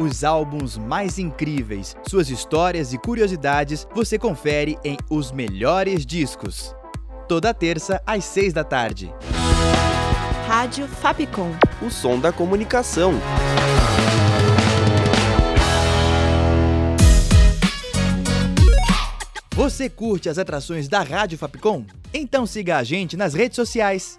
Os álbuns mais incríveis, suas histórias e curiosidades você confere em Os Melhores Discos. Toda terça às seis da tarde. Rádio Fapcom. O som da comunicação. Você curte as atrações da Rádio Fapcom? Então siga a gente nas redes sociais.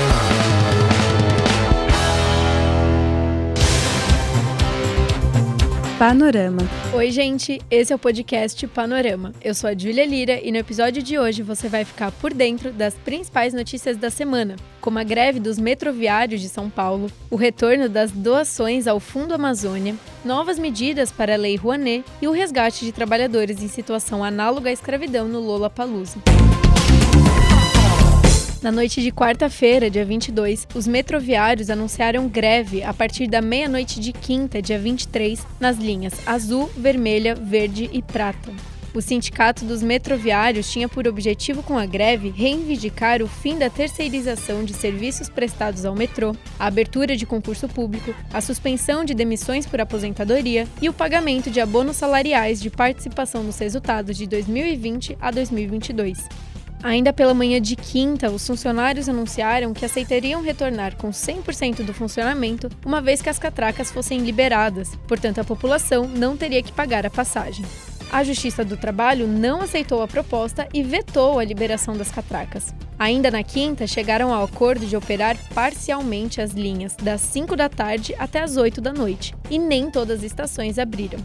Panorama. Oi, gente, esse é o podcast Panorama. Eu sou a Júlia Lira e no episódio de hoje você vai ficar por dentro das principais notícias da semana, como a greve dos metroviários de São Paulo, o retorno das doações ao Fundo Amazônia, novas medidas para a Lei Rouanet e o resgate de trabalhadores em situação análoga à escravidão no Lola Palusa. Na noite de quarta-feira, dia 22, os metroviários anunciaram greve a partir da meia-noite de quinta, dia 23, nas linhas azul, vermelha, verde e prata. O Sindicato dos Metroviários tinha por objetivo com a greve reivindicar o fim da terceirização de serviços prestados ao metrô, a abertura de concurso público, a suspensão de demissões por aposentadoria e o pagamento de abonos salariais de participação nos resultados de 2020 a 2022. Ainda pela manhã de quinta, os funcionários anunciaram que aceitariam retornar com 100% do funcionamento uma vez que as catracas fossem liberadas, portanto, a população não teria que pagar a passagem. A Justiça do Trabalho não aceitou a proposta e vetou a liberação das catracas. Ainda na quinta, chegaram ao acordo de operar parcialmente as linhas das 5 da tarde até as 8 da noite, e nem todas as estações abriram.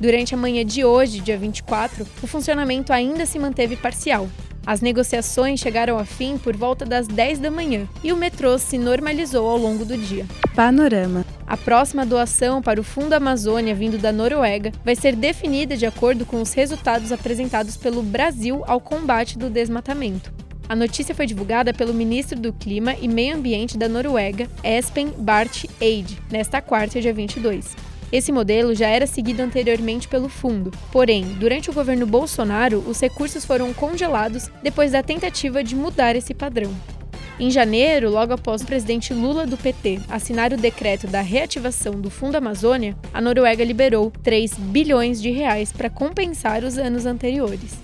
Durante a manhã de hoje, dia 24, o funcionamento ainda se manteve parcial, as negociações chegaram a fim por volta das 10 da manhã e o metrô se normalizou ao longo do dia. Panorama. A próxima doação para o Fundo Amazônia vindo da Noruega vai ser definida de acordo com os resultados apresentados pelo Brasil ao combate do desmatamento. A notícia foi divulgada pelo ministro do Clima e Meio Ambiente da Noruega, Espen Barth Eide, nesta quarta, dia 22. Esse modelo já era seguido anteriormente pelo fundo, porém, durante o governo Bolsonaro, os recursos foram congelados depois da tentativa de mudar esse padrão. Em janeiro, logo após o presidente Lula do PT assinar o decreto da reativação do Fundo Amazônia, a Noruega liberou 3 bilhões de reais para compensar os anos anteriores.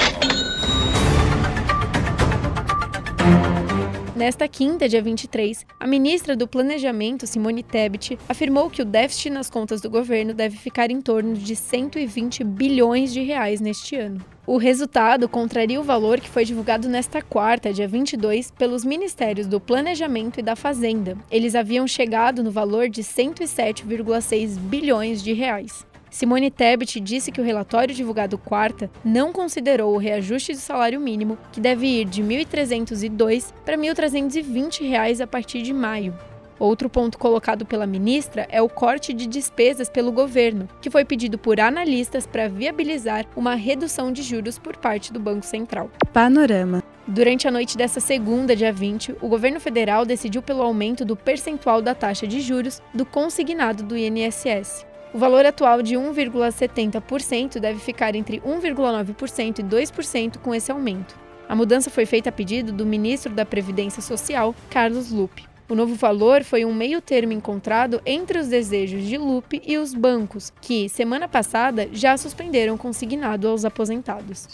Nesta quinta, dia 23, a ministra do Planejamento, Simone Tebet, afirmou que o déficit nas contas do governo deve ficar em torno de 120 bilhões de reais neste ano. O resultado contraria o valor que foi divulgado nesta quarta, dia 22, pelos Ministérios do Planejamento e da Fazenda. Eles haviam chegado no valor de 107,6 bilhões de reais. Simone Tebet disse que o relatório divulgado quarta não considerou o reajuste do salário mínimo, que deve ir de R$ 1.302 para R$ 1.320 a partir de maio. Outro ponto colocado pela ministra é o corte de despesas pelo governo, que foi pedido por analistas para viabilizar uma redução de juros por parte do Banco Central. Panorama. Durante a noite dessa segunda, dia 20, o governo federal decidiu pelo aumento do percentual da taxa de juros do consignado do INSS. O valor atual de 1,70% deve ficar entre 1,9% e 2% com esse aumento. A mudança foi feita a pedido do ministro da Previdência Social, Carlos Lupe. O novo valor foi um meio termo encontrado entre os desejos de Lupe e os bancos, que, semana passada, já suspenderam consignado aos aposentados.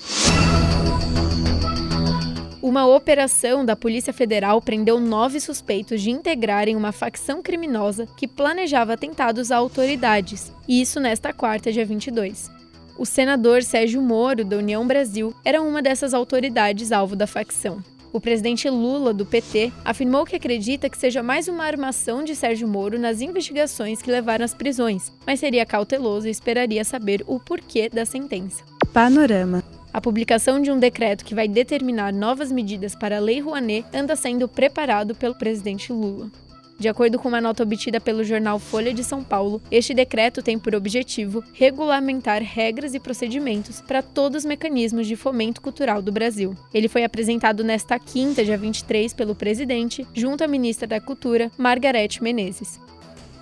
Uma operação da Polícia Federal prendeu nove suspeitos de integrarem uma facção criminosa que planejava atentados a autoridades, e isso nesta quarta, dia 22. O senador Sérgio Moro, da União Brasil, era uma dessas autoridades alvo da facção. O presidente Lula, do PT, afirmou que acredita que seja mais uma armação de Sérgio Moro nas investigações que levaram às prisões, mas seria cauteloso e esperaria saber o porquê da sentença. Panorama. A publicação de um decreto que vai determinar novas medidas para a Lei Rouanet anda sendo preparado pelo presidente Lula. De acordo com uma nota obtida pelo jornal Folha de São Paulo, este decreto tem por objetivo regulamentar regras e procedimentos para todos os mecanismos de fomento cultural do Brasil. Ele foi apresentado nesta quinta, dia 23, pelo presidente, junto à ministra da Cultura, Margarete Menezes.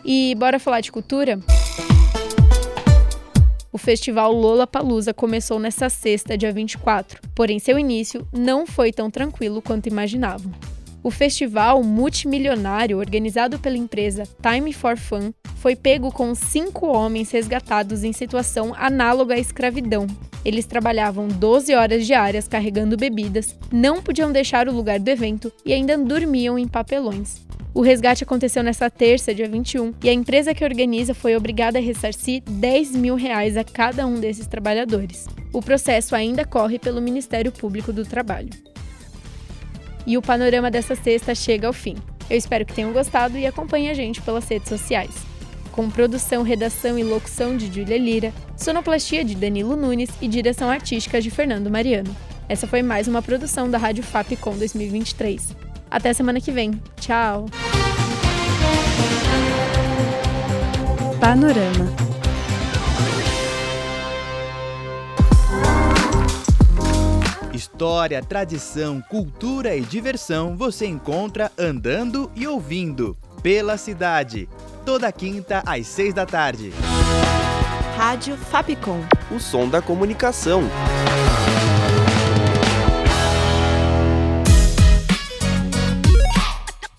E bora falar de cultura? O festival Lola Palusa começou nesta sexta, dia 24, porém seu início não foi tão tranquilo quanto imaginavam. O festival multimilionário, organizado pela empresa Time for Fun, foi pego com cinco homens resgatados em situação análoga à escravidão. Eles trabalhavam 12 horas diárias carregando bebidas, não podiam deixar o lugar do evento e ainda dormiam em papelões. O resgate aconteceu nesta terça, dia 21, e a empresa que organiza foi obrigada a ressarcir 10 mil reais a cada um desses trabalhadores. O processo ainda corre pelo Ministério Público do Trabalho. E o panorama dessa sexta chega ao fim. Eu espero que tenham gostado e acompanhem a gente pelas redes sociais. Com produção, redação e locução de Júlia Lira, sonoplastia de Danilo Nunes e direção artística de Fernando Mariano. Essa foi mais uma produção da Rádio Fapcom 2023. Até semana que vem. Tchau! Panorama. História, tradição, cultura e diversão você encontra andando e ouvindo pela cidade. Toda quinta às seis da tarde. Rádio Fapcom. O som da comunicação.